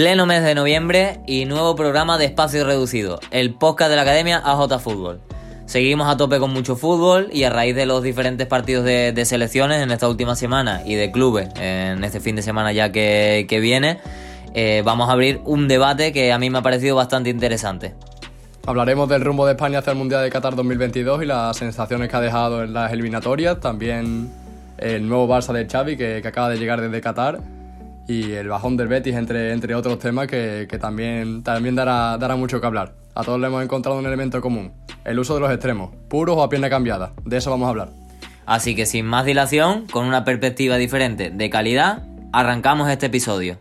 Pleno mes de noviembre y nuevo programa de Espacio Reducido, el podcast de la Academia AJ Fútbol. Seguimos a tope con mucho fútbol y a raíz de los diferentes partidos de, selecciones en esta última semana y de clubes en este fin de semana ya que, viene, eh, vamos a abrir un debate que a mí me ha parecido bastante interesante. Hablaremos del rumbo de España hacia el Mundial de Qatar 2022 y las sensaciones que ha dejado en las eliminatorias, también el nuevo Barça de Xavi que, que acaba de llegar desde Qatar y el bajón del Betis, entre, entre otros temas que, también, también dará, dará mucho que hablar. A todos le hemos encontrado un elemento común, el uso de los extremos, puros o a pierna cambiada. De eso vamos a hablar. Así que sin más dilación, con una perspectiva diferente de calidad, arrancamos este episodio.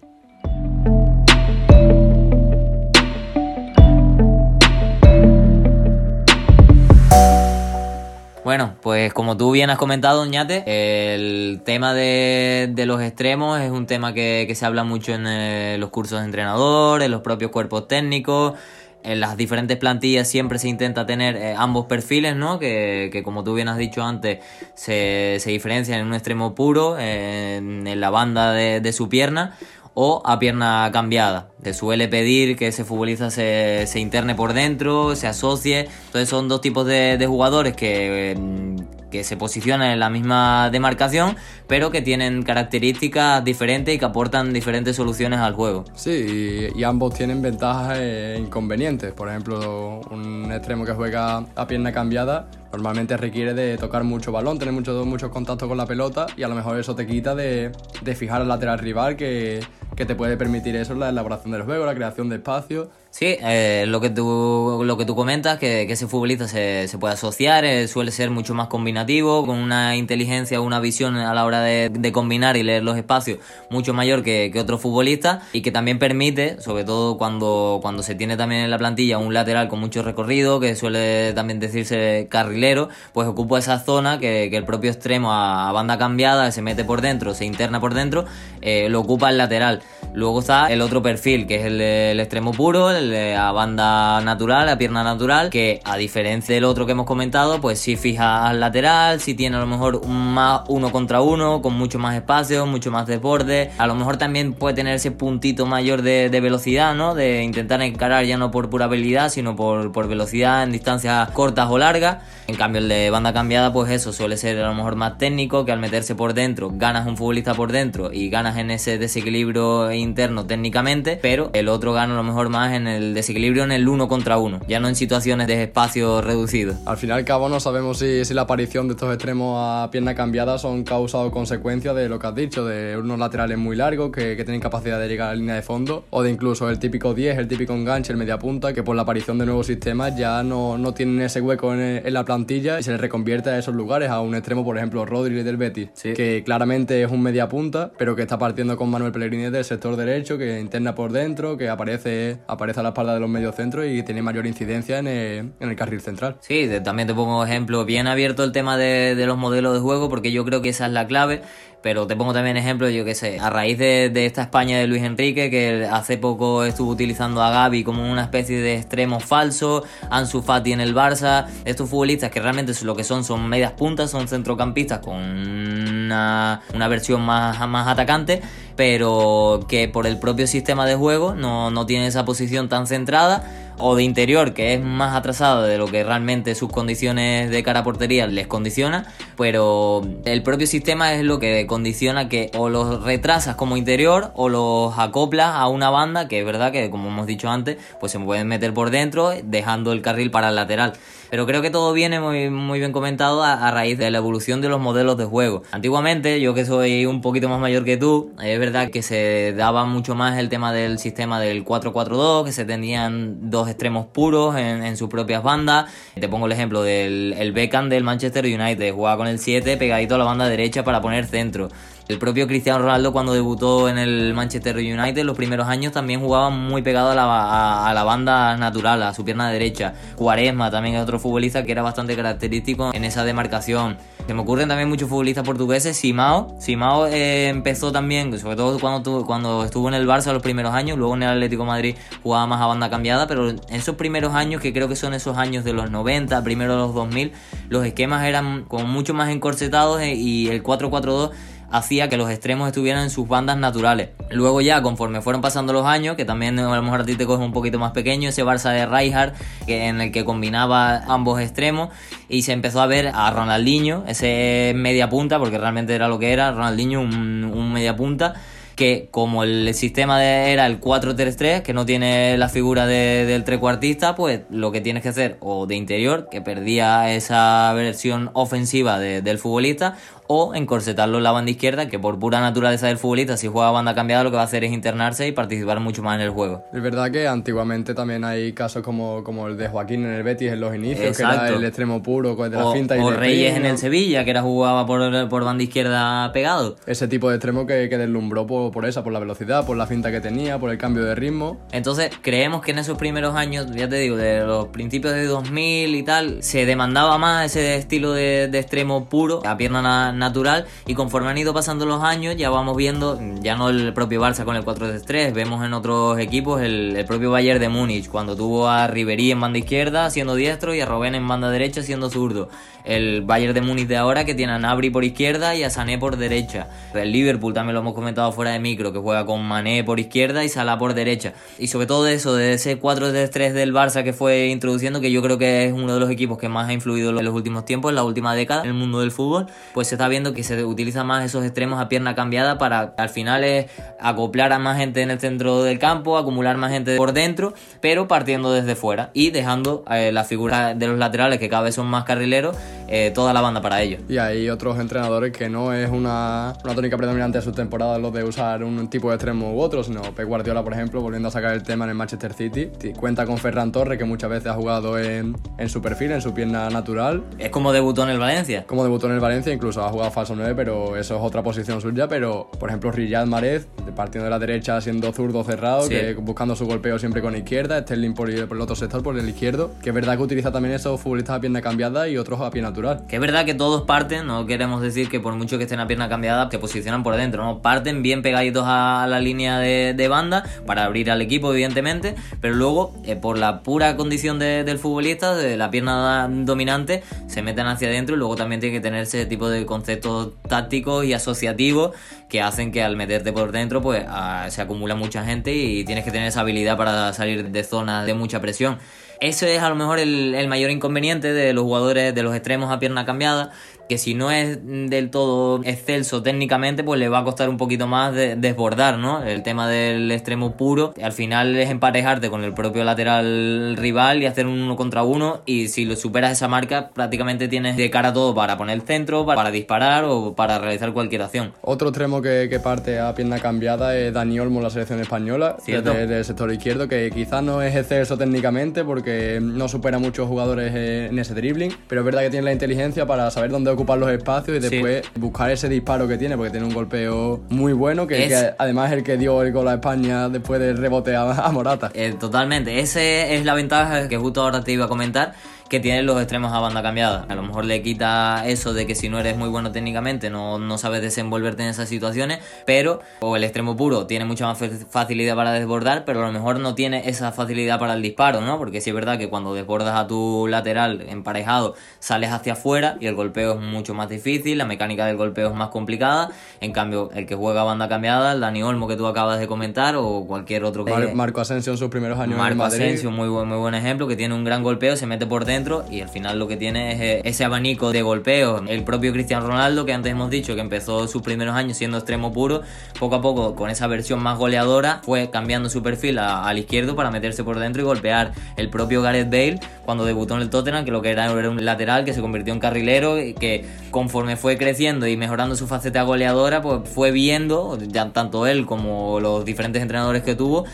Bueno, pues como tú bien has comentado, Ñate, el tema de, los extremos es un tema que, se habla mucho en eh, los cursos de entrenador, en los propios cuerpos técnicos. En las diferentes plantillas siempre se intenta tener eh, ambos perfiles, ¿no? Que, como tú bien has dicho antes, se, diferencian en un extremo puro, en, la banda de su pierna, o a pierna cambiada. Se suele pedir que ese futbolista se, se interne por dentro, se asocie. Entonces son dos tipos de, de jugadores que, mm, que se posicionan en la misma demarcación, pero que tienen características diferentes y que aportan diferentes soluciones al juego. Sí, y, ambos tienen ventajas e inconvenientes. Por ejemplo, un extremo que juega a pierna cambiada normalmente requiere de tocar mucho balón, tener mucho, muchos contactos con la pelota y a lo mejor eso te quita de, de fijar al lateral rival que, que te puede permitir eso la elaboración del juego, la creación de espacio Sí, eh, lo, que tú, lo que tú comentas, que, que ese futbolista se, se puede asociar, eh, suele ser mucho más combinativo, con una inteligencia, una visión a la hora de, de combinar y leer los espacios mucho mayor que, que otro futbolista y que también permite, sobre todo cuando, cuando se tiene también en la plantilla un lateral con mucho recorrido, que suele también decirse carrilero, pues ocupa esa zona que, que el propio extremo a, banda cambiada se mete por dentro, se interna por dentro, eh, lo ocupa el lateral. Luego está el otro perfil, que es el, el extremo puro, a banda natural, a pierna natural, que a diferencia del otro que hemos comentado, pues si fija al lateral, si tiene a lo mejor más uno contra uno, con mucho más espacio, mucho más desborde, a lo mejor también puede tener ese puntito mayor de, velocidad, ¿no? De intentar encarar ya no por pura habilidad, sino por, por velocidad en distancias cortas o largas. En cambio, el de banda cambiada, pues eso suele ser a lo mejor más técnico, que al meterse por dentro, ganas un futbolista por dentro y ganas en ese desequilibrio interno técnicamente, pero el otro gana a lo mejor más en el desequilibrio en el uno contra uno, ya no en situaciones de espacio reducido. Al final y al cabo no sabemos si, si la aparición de estos extremos a pierna cambiada son causa o consecuencia de lo que has dicho, de unos laterales muy largos que, que tienen capacidad de llegar a la línea de fondo, o de incluso el típico 10, el típico enganche, el media punta, que por la aparición de nuevos sistemas ya no, no tienen ese hueco en, en, la plantilla y se les reconvierte a esos lugares, a un extremo, por ejemplo, Rodri del Betis, que claramente es un media punta, pero que está partiendo con Manuel Pellegrini del sector derecho, que interna por dentro, que aparece, aparece a la espalda de los mediocentros y tiene mayor incidencia en el, carril central. Sí, también te pongo ejemplo, bien abierto el tema de, los modelos de juego, porque yo creo que esa es la clave. Pero te pongo también ejemplo, yo que sé, a raíz de, esta España de Luis Enrique, que hace poco estuvo utilizando a Gaby como una especie de extremo falso, Ansu Fati en el Barça, estos futbolistas que realmente lo que son son medias puntas, son centrocampistas con una, una versión más, más atacante pero que por el propio sistema de juego no, no tiene esa posición tan centrada o de interior que es más atrasado de lo que realmente sus condiciones de cara a portería les condiciona, pero el propio sistema es lo que condiciona que o los retrasas como interior o los acoplas a una banda que es verdad que como hemos dicho antes, pues se pueden meter por dentro dejando el carril para el lateral. Pero creo que todo viene muy, muy bien comentado a, raíz de la evolución de los modelos de juego. Antiguamente, yo que soy un poquito más mayor que tú, es verdad que se daba mucho más el tema del sistema del 4-4-2, que se tenían dos extremos puros en, sus propias bandas. Te pongo el ejemplo del el Beckham del Manchester United, jugaba con el 7 pegadito a la banda derecha para poner centro. El propio Cristiano Ronaldo cuando debutó en el Manchester United los primeros años también jugaba muy pegado a la, a, la, banda natural, a su pierna derecha. Cuaresma también es otro futbolista que era bastante característico en esa demarcación. Se me ocurren también muchos futbolistas portugueses. Simao, Simao eh, empezó también, sobre todo cuando, cuando estuvo en el Barça los primeros años, luego en el Atlético Madrid jugaba más a banda cambiada, pero en esos primeros años, que creo que son esos años de los 90, primero de los 2000, los esquemas eran como mucho más encorsetados eh, y el 4-4-2 hacía que los extremos estuvieran en sus bandas naturales. Luego ya, conforme fueron pasando los años, que también a lo mejor a ti un poquito más pequeño, ese Barça de Rijkaard, que, en el que combinaba ambos extremos, y se empezó a ver a Ronaldinho, ese media punta, porque realmente era lo que era, Ronaldinho un, un media punta, que como el sistema era el 4-3-3, que no tiene la figura del trecuartista, pues lo que tienes que hacer, o de interior, que perdía esa versión ofensiva del futbolista, o encorsetarlo en la banda izquierda, que por pura naturaleza del futbolista, si juega banda cambiada, lo que va a hacer es internarse y participar mucho más en el juego. Es verdad que antiguamente también hay casos como, como el de Joaquín en el Betis en los inicios, que era el extremo puro de la o, finta y O Reyes en el Sevilla, que era jugaba por, por banda izquierda pegado. Ese tipo de extremo que, que deslumbró por, por esa, por la velocidad, por la finta que tenía, por el cambio de ritmo. Entonces, creemos que en esos primeros años, ya te digo, de los principios de 2000 y tal, se demandaba más ese estilo de, de extremo puro, a pierna natural y conforme han ido pasando los años ya vamos viendo, ya no el propio Barça con el 4-3, vemos en otros equipos el, propio Bayern de Múnich cuando tuvo a Ribery en banda izquierda siendo diestro y a Robben en banda derecha siendo zurdo. El Bayern de Múnich de ahora que tiene a Nabri por izquierda y a Sané por derecha. El Liverpool también lo hemos comentado fuera de micro que juega con Mané por izquierda y Salah por derecha. Y sobre todo eso, de ese 4-3 del Barça que fue introduciendo, que yo creo que es uno de los equipos que más ha influido en los últimos tiempos, en la última década, en el mundo del fútbol, pues se está viendo que se utiliza más esos extremos a pierna cambiada para al final es acoplar a más gente en el centro del campo, acumular más gente por dentro, pero partiendo desde fuera y dejando eh, la figura de los laterales que cada vez son más carrileros eh, toda la banda para ello. Y hay otros entrenadores que no es una, una tónica predominante de su temporada lo de usar un tipo de extremo u otro, sino Pep Guardiola, por ejemplo, volviendo a sacar el tema en el Manchester City, cuenta con Ferran Torres, que muchas veces ha jugado en, en su perfil, en su pierna natural. Es como debutó en el Valencia. Como debutó en el Valencia, incluso ha jugado falso 9, pero eso es otra posición suya. Pero, por ejemplo, Riyad Mahrez, partiendo de la derecha, siendo zurdo cerrado, que buscando su golpeo siempre con izquierda, Sterling por, por el otro sector, por el izquierdo, que es verdad que utiliza también esos futbolistas a pierna cambiada y otros a pie natural. Que es verdad que todos parten, no queremos decir que por mucho que estén a pierna cambiada, te posicionan por dentro, ¿no? Parten bien pegaditos a la línea de, banda para abrir al equipo, evidentemente, pero luego, eh, por la pura condición del futbolista, de la pierna dominante, se meten hacia adentro y luego también tiene que tener ese tipo de conceptos tácticos y asociativos que hacen que al meterte por dentro, pues se acumula mucha gente y tienes que tener esa habilidad para salir de zonas de mucha presión. Eso es a lo mejor el, el, mayor inconveniente de los jugadores de los extremos a pierna cambiada, que si no es del todo excelso técnicamente, pues le va a costar un poquito más de, desbordar, ¿no? El tema del extremo puro, al final es emparejarte con el propio lateral rival y hacer un uno contra uno, y si lo superas esa marca, prácticamente tienes de cara todo para poner el centro, para, disparar o para realizar cualquier acción. Otro extremo que, que parte a pierna cambiada es Dani Olmo, la selección española, desde, el sector izquierdo, que quizás no es excelso técnicamente porque no supera a muchos jugadores en ese dribbling, pero es verdad que tiene la inteligencia para saber dónde ocupar los espacios y después buscar ese disparo que tiene, porque tiene un golpeo muy bueno, que, además es el que dio el gol a España después del rebote a, Morata. Eh, totalmente, esa es la ventaja que justo ahora te iba a comentar que tienen los extremos a banda cambiada. A lo mejor le quita eso de que si no eres muy bueno técnicamente no, no sabes desenvolverte en esas situaciones, pero o el extremo puro tiene mucha más facilidad para desbordar, pero a lo mejor no tiene esa facilidad para el disparo, ¿no? Porque sí es verdad que cuando desbordas a tu lateral emparejado sales hacia afuera y el golpeo es mucho más difícil, la mecánica del golpeo es más complicada, en cambio el que juega a banda cambiada, el Dani Olmo que tú acabas de comentar o cualquier otro que... Marco Asensio en sus primeros años Marco en. Asensio, muy buen, muy buen ejemplo, que tiene un gran golpeo, se mete por dentro y al final lo que tiene es eh, ese abanico de golpeo. El propio Cristiano Ronaldo, que antes hemos dicho que empezó sus primeros años siendo extremo puro, poco a poco con esa versión más goleadora fue cambiando su perfil al izquierdo para meterse por dentro y golpear. El propio Gareth Bale, cuando debutó en el Tottenham, que lo que era era un lateral que se convirtió en carrilero, y que conforme fue creciendo y mejorando su faceta goleadora, pues fue viendo, ya tanto él como los diferentes entrenadores que tuvo,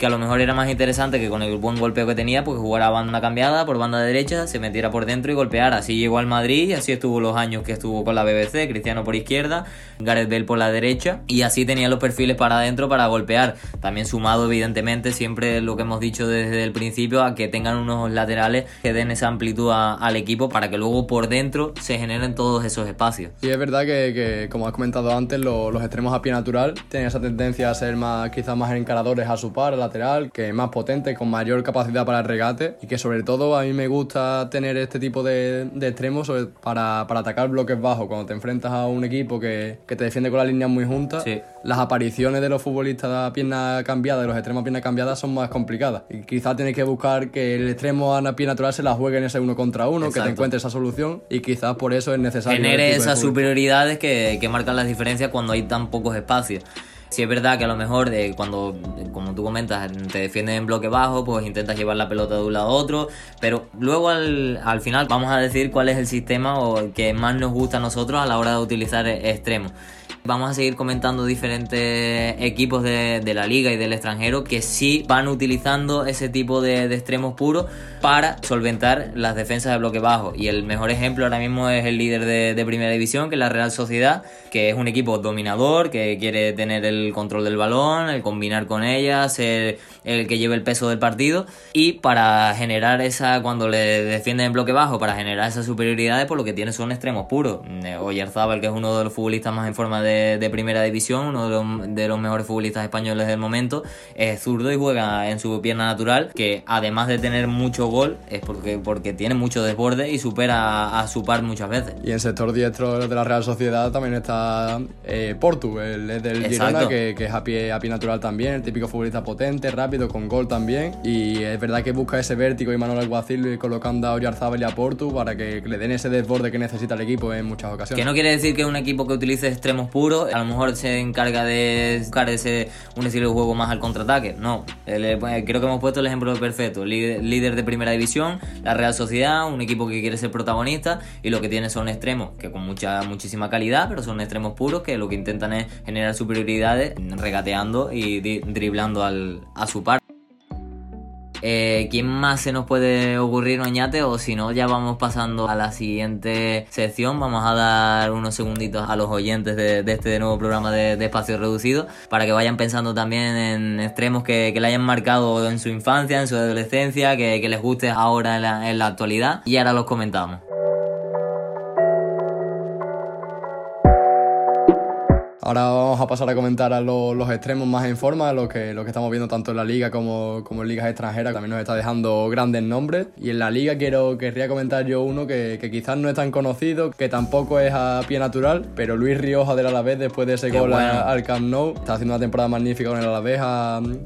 que a lo mejor era más interesante que con el buen golpeo que tenía, pues jugara banda cambiada por banda derecha, se metiera por dentro y golpeara. Así llegó al Madrid y así estuvo los años que estuvo con la BBC, Cristiano por izquierda, Gareth Bale por la derecha y así tenía los perfiles para adentro para golpear. También sumado evidentemente siempre lo que hemos dicho desde el principio a que tengan unos laterales que den esa amplitud al equipo para que luego por dentro se generen todos esos espacios. Y es verdad que, como has comentado antes, los extremos a pie natural tienen esa tendencia a ser más quizás más encaradores a su par, a lateral, que es más potente, con mayor capacidad para el regate y que sobre todo a mí me gusta tener este tipo de, de extremos para, para, atacar bloques bajos. Cuando te enfrentas a un equipo que, que te defiende con las líneas muy juntas, las apariciones de los futbolistas a pierna cambiada, de los extremos a pierna cambiada, son más complicadas. Y quizás tienes que buscar que el extremo a pie natural se la juegue en ese uno contra uno, que te encuentre esa solución y quizás por eso es necesario. Genere esas superioridades que, que marcan las diferencias cuando hay tan pocos espacios. Si es verdad que a lo mejor de cuando, como tú comentas, te defienden en bloque bajo, pues intentas llevar la pelota de un lado a otro, pero luego al, al final vamos a decir cuál es el sistema o que más nos gusta a nosotros a la hora de utilizar extremos. Vamos a seguir comentando diferentes equipos de, la liga y del extranjero que sí van utilizando ese tipo de, extremos puros para solventar las defensas de bloque bajo. Y el mejor ejemplo ahora mismo es el líder de, primera división, que es la Real Sociedad, que es un equipo dominador, que quiere tener el control del balón, el combinar con ella, ser el que lleve el peso del partido. Y para generar esa, cuando le defienden en bloque bajo, para generar esas superioridades, por pues lo que tiene son extremos puros. Oyarzábal, que es uno de los futbolistas más en forma de de, primera división, uno de los, mejores futbolistas españoles del momento, es zurdo y juega en su pierna natural, que además de tener mucho gol, es porque, porque tiene mucho desborde y supera a, su par muchas veces. Y en sector diestro de la Real Sociedad también está eh, Portu, el del Girona, que, es a pie, a pie natural también, el típico futbolista potente, rápido, con gol también. Y es verdad que busca ese vértigo y Manuel Alguacil colocando a Oriarzábal y a Portu para que le den ese desborde que necesita el equipo en muchas ocasiones. Que no quiere decir que un equipo que utilice extremos puros a lo mejor se encarga de buscar ese, un estilo de juego más al contraataque. No, eh, creo que hemos puesto el ejemplo perfecto. Líder de primera división, la Real Sociedad, un equipo que quiere ser protagonista y lo que tiene son extremos que con mucha muchísima calidad, pero son extremos puros que lo que intentan es generar superioridades regateando y driblando al, a su par. Eh, ¿Quién más se nos puede ocurrir, Oñate? O si no, ya vamos pasando a la siguiente sección. Vamos a dar unos segunditos a los oyentes de, este nuevo programa de, Espacio Reducido para que vayan pensando también en extremos que, le hayan marcado en su infancia, en su adolescencia, que, les guste ahora en la actualidad. Y ahora los comentamos. Ahora vamos a pasar a comentar a los extremos más en forma, lo que, lo que estamos viendo tanto en la liga como, como en ligas extranjeras, también nos está dejando grandes nombres. Y en la liga quiero, querría comentar yo uno que, quizás no es tan conocido, que tampoco es a pie natural, pero Luis Rioja del Alavés, después de ese gol al Camp Nou, está haciendo una temporada magnífica con el Alavés,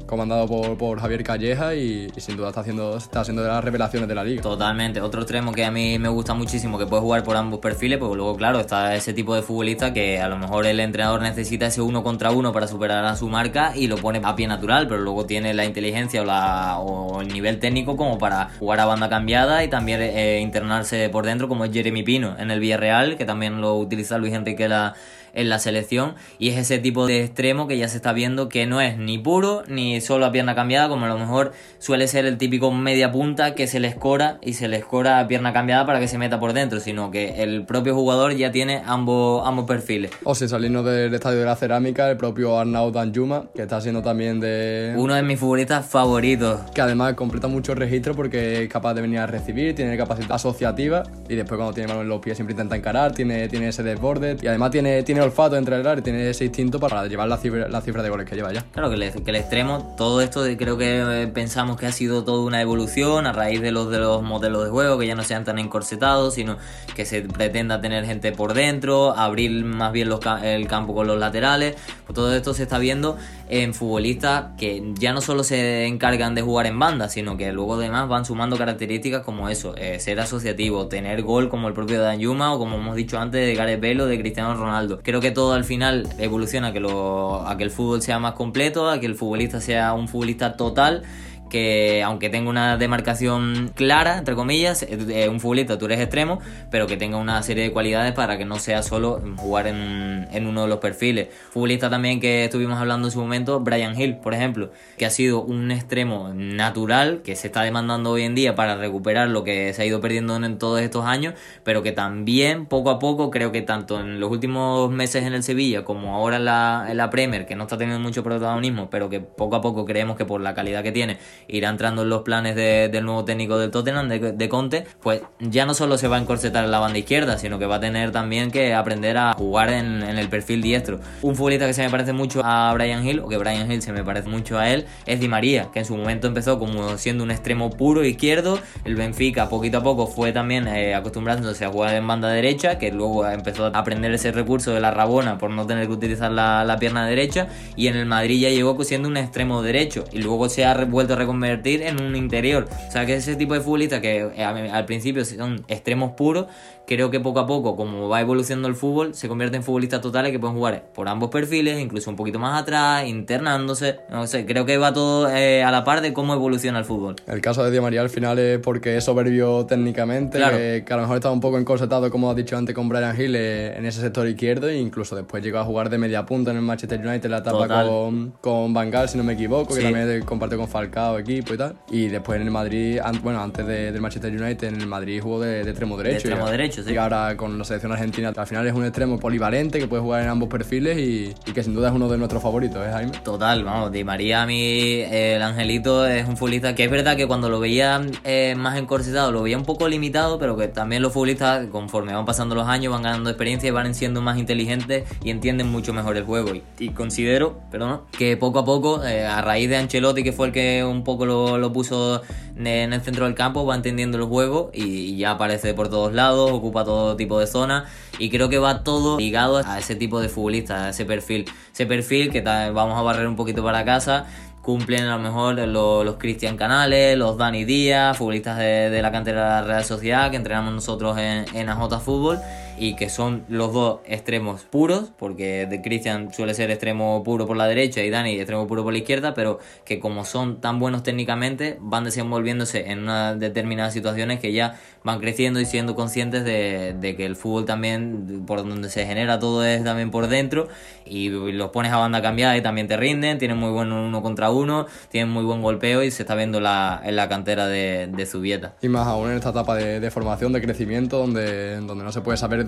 comandado por, por Javier Calleja y, sin duda está haciendo, está haciendo de las revelaciones de la liga. Totalmente. Otro extremo que a mí me gusta muchísimo, que puede jugar por ambos perfiles, pues luego, claro, está ese tipo de futbolista que a lo mejor el entrenador necesita necesita ese uno contra uno para superar a su marca y lo pone a pie natural, pero luego tiene la inteligencia o, la, o el nivel técnico como para jugar a banda cambiada y también eh, internarse por dentro, como es Jeremy Pino en el Villarreal, que también lo utiliza Luis Enrique la en la selección y es ese tipo de extremo que ya se está viendo que no es ni puro ni solo a pierna cambiada como a lo mejor suele ser el típico media punta que se le escora y se le escora a pierna cambiada para que se meta por dentro, sino que el propio jugador ya tiene ambos, ambos perfiles. O si salimos del estadio de la cerámica, el propio Arnaud Danjuma, que está siendo también de... Uno de mis futbolistas favoritos. Que además completa mucho registro porque es capaz de venir a recibir, tiene capacidad asociativa y después cuando tiene mano en los pies siempre intenta encarar, tiene, tiene ese desborde y además tiene, tiene olfato entre el y tiene ese instinto para llevar la cifra, la cifra de goles que lleva ya. Claro, que, el extremo, todo esto creo que eh, pensamos que ha sido toda una evolución a raíz de los, de los modelos de juego, que ya no sean tan encorsetados, sino que se pretenda tener gente por dentro, abrir más bien el campo con los laterales. Pues todo esto se está viendo en futbolistas que ya no solo se encargan de jugar en banda, sino que luego además van sumando características como eso, eh, ser asociativo, tener gol como el propio de Yuma o como hemos dicho antes de Gareth Bale de Cristiano Ronaldo. Que todo al final evoluciona que, lo, a que el fútbol sea más completo, a que el futbolista sea un futbolista total que aunque tenga una demarcación clara, entre comillas, eh, un futbolista tú eres extremo, pero que tenga una serie de cualidades para que no sea solo jugar en, en, uno de los perfiles. Futbolista también que estuvimos hablando en su momento, Brian Hill, por ejemplo, que ha sido un extremo natural que se está demandando hoy en día para recuperar lo que se ha ido perdiendo en todos estos años, pero que también poco a poco creo que tanto en los últimos meses en el Sevilla como ahora en la, en la Premier, que no está teniendo mucho protagonismo, pero que poco a poco creemos que por la calidad que tiene irá entrando en los planes del nuevo técnico del Tottenham, de, Conte, pues ya no solo se va a encorsetar en la banda izquierda, sino que va a tener también que aprender a jugar en, el perfil diestro. Un futbolista que se me parece mucho a Brian Hill, o que Brian Hill se me parece mucho a él, es Di María, que en su momento empezó como siendo un extremo puro izquierdo, el Benfica poquito a poco fue también eh, acostumbrándose a jugar en banda derecha, que luego empezó a aprender ese recurso de la rabona por no tener que utilizar la, pierna derecha, y en el Madrid ya llegó siendo un extremo derecho, y luego se ha vuelto a reconvertir en un interior. O sea que ese tipo de futbolista que eh, al principio son extremos puros, creo que poco a poco, como va evolucionando el fútbol, se convierte en futbolistas totales que pueden jugar por ambos perfiles, incluso un poquito más atrás, internándose. No sé, creo que va todo eh, a la par de cómo evoluciona el fútbol. El caso de Di María al final es porque es soberbio técnicamente, que a lo mejor estaba un poco encorsetado, como has dicho antes, con Brian Hill eh, en ese sector izquierdo, e incluso después llegó a jugar de media punta en el Manchester United, la etapa con, con Van Gaal, si no me equivoco, que también compartió con Falcao, equipo y tal. Y después en el Madrid, bueno, antes del Manchester United, en el Madrid jugó de, extremo derecho. De extremo derecho, sí. Y ahora con la selección argentina, al final es un extremo polivalente que puede jugar en ambos perfiles y, que sin duda es uno de nuestros favoritos, ¿eh, Jaime? Total, vamos, Di María a mí, el Angelito es un futbolista que es verdad que cuando lo veía eh, más encorsetado lo veía un poco limitado, pero que también los futbolistas conforme van pasando los años van ganando experiencia y van siendo más inteligentes y entienden mucho mejor el juego. Y, considero, perdón, que poco a poco, eh, a raíz de Ancelotti, que fue el que un poco lo, lo puso en el centro del campo, va entendiendo el juego y, ya aparece por todos lados, ocupa todo tipo de zonas y creo que va todo ligado a ese tipo de futbolista, a ese perfil, ese perfil que vamos a barrer un poquito para casa cumplen a lo mejor los, Cristian Canales, los Dani Díaz, futbolistas de, la cantera de la Real Sociedad que entrenamos nosotros en, en AJ Fútbol y que son los dos extremos puros, porque de Cristian suele ser extremo puro por la derecha y Dani extremo puro por la izquierda, pero que como son tan buenos técnicamente, van desenvolviéndose en unas determinadas situaciones que ya van creciendo y siendo conscientes de, que el fútbol también, por donde se genera todo es también por dentro, y los pones a banda cambiada y también te rinden, tienen muy buen uno contra uno, tienen muy buen golpeo y se está viendo la, en la cantera de, de Zubieta. Y más aún en esta etapa de, de formación, de crecimiento, donde, donde no se puede saber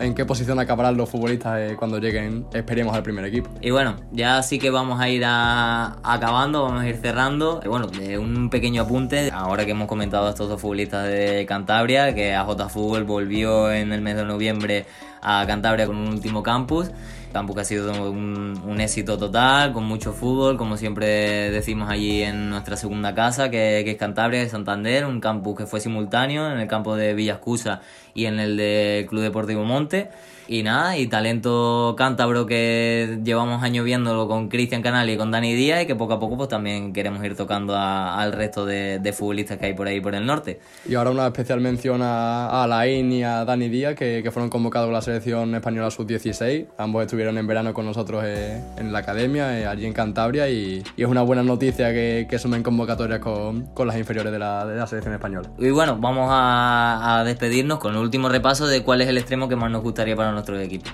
en qué posición acabarán los futbolistas eh, cuando lleguen, esperemos, al primer equipo. Y bueno, ya sí que vamos a ir acabando, vamos a ir cerrando. Y bueno, un pequeño apunte, ahora que hemos comentado a estos dos futbolistas de Cantabria, que AJ Fútbol volvió en el mes de noviembre a Cantabria con un último campus. Tampoco ha sido un, éxito total, con mucho fútbol, como siempre decimos allí en nuestra segunda casa, que, que es Cantabria, de Santander, un campus que fue simultáneo en el campo de Villascusa y en el de Club Deportivo Monte. Y nada, y talento cántabro que llevamos años viéndolo con Cristian Canal y con Dani Díaz y que poco a poco pues también queremos ir tocando al resto de, futbolistas que hay por ahí por el norte. Y ahora una especial mención a, Alain y a Dani Díaz que, fueron convocados con la selección española sub-16. Ambos estuvieron en verano con nosotros eh, en la academia, eh, allí en Cantabria y, es una buena noticia que, que sumen convocatorias con, las inferiores de la, de la, selección española. Y bueno, vamos a, a despedirnos con el último repaso de cuál es el extremo que más nos gustaría para equipo.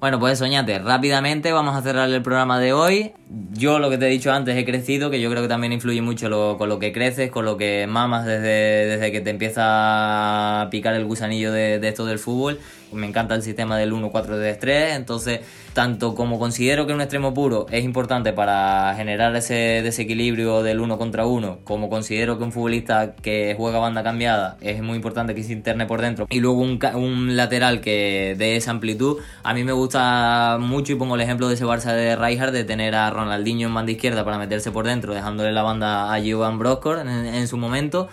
Bueno, pues soñate, rápidamente vamos a cerrar el programa de hoy. Yo lo que te he dicho antes he crecido, que yo creo que también influye mucho con lo que creces, con lo que mamas desde, desde que te empieza a picar el gusanillo de, de esto del fútbol me encanta el sistema del 1-4-3-3, entonces tanto como considero que un extremo puro es importante para generar ese desequilibrio del uno contra uno, como considero que un futbolista que juega banda cambiada es muy importante que se interne por dentro, y luego un, un lateral que dé esa amplitud, a mí me gusta mucho y pongo el ejemplo de ese Barça de Rijkaard de tener a Ronaldinho en banda izquierda para meterse por dentro, dejándole la banda a Jovan Broskor en su momento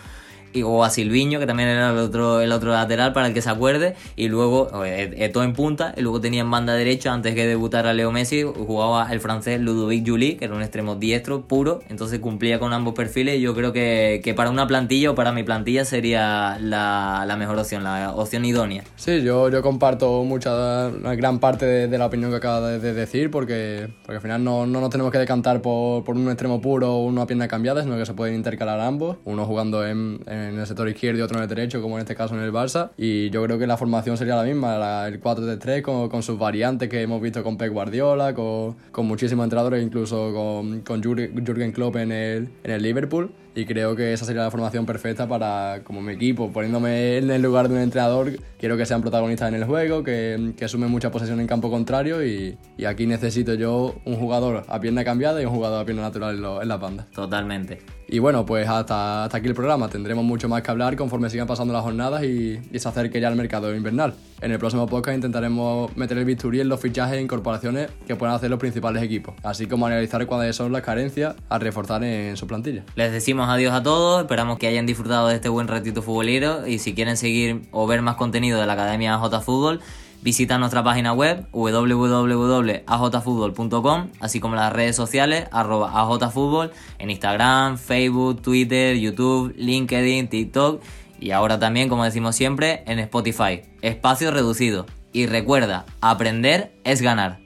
o a Silviño, que también era el otro, el otro lateral para el que se acuerde, y luego Eto en punta, y luego tenía en banda derecha, antes que debutara Leo Messi, jugaba el francés Ludovic Juli, que era un extremo diestro, puro, entonces cumplía con ambos perfiles, y yo creo que, que para una plantilla o para mi plantilla sería la, la, mejor opción, la opción idónea. Sí, yo, yo comparto mucha, gran parte de, la opinión que acaba de, decir, porque, porque al final no, no nos tenemos que decantar por, por un extremo puro o una pierna cambiada, sino que se pueden intercalar ambos, uno jugando en en el sector izquierdo y otro en el derecho, como en este caso en el Barça. Y yo creo que la formación sería la misma, el 4-3-3 con, con, sus variantes que hemos visto con Pep Guardiola, con, con muchísimos entrenadores, incluso con, con Jürgen Klopp en el, en el Liverpool y creo que esa sería la formación perfecta para, como mi equipo, poniéndome en el lugar de un entrenador, quiero que sean protagonistas en el juego, que, que asumen mucha posesión en campo contrario y, y, aquí necesito yo un jugador a pierna cambiada y un jugador a pierna natural en, en las bandas. Totalmente. Y bueno, pues hasta, hasta aquí el programa. Tendremos mucho más que hablar conforme sigan pasando las jornadas y, y se acerque ya el mercado invernal. En el próximo podcast intentaremos meter el bisturí en los fichajes e incorporaciones que puedan hacer los principales equipos, así como analizar cuáles son las carencias a reforzar en su plantilla. Les decimos adiós a todos, esperamos que hayan disfrutado de este buen ratito futbolero y si quieren seguir o ver más contenido de la Academia J Fútbol, Visita nuestra página web www.ajfutbol.com, así como las redes sociales arroba ajfutbol en Instagram, Facebook, Twitter, YouTube, LinkedIn, TikTok y ahora también, como decimos siempre, en Spotify. Espacio reducido. Y recuerda, aprender es ganar.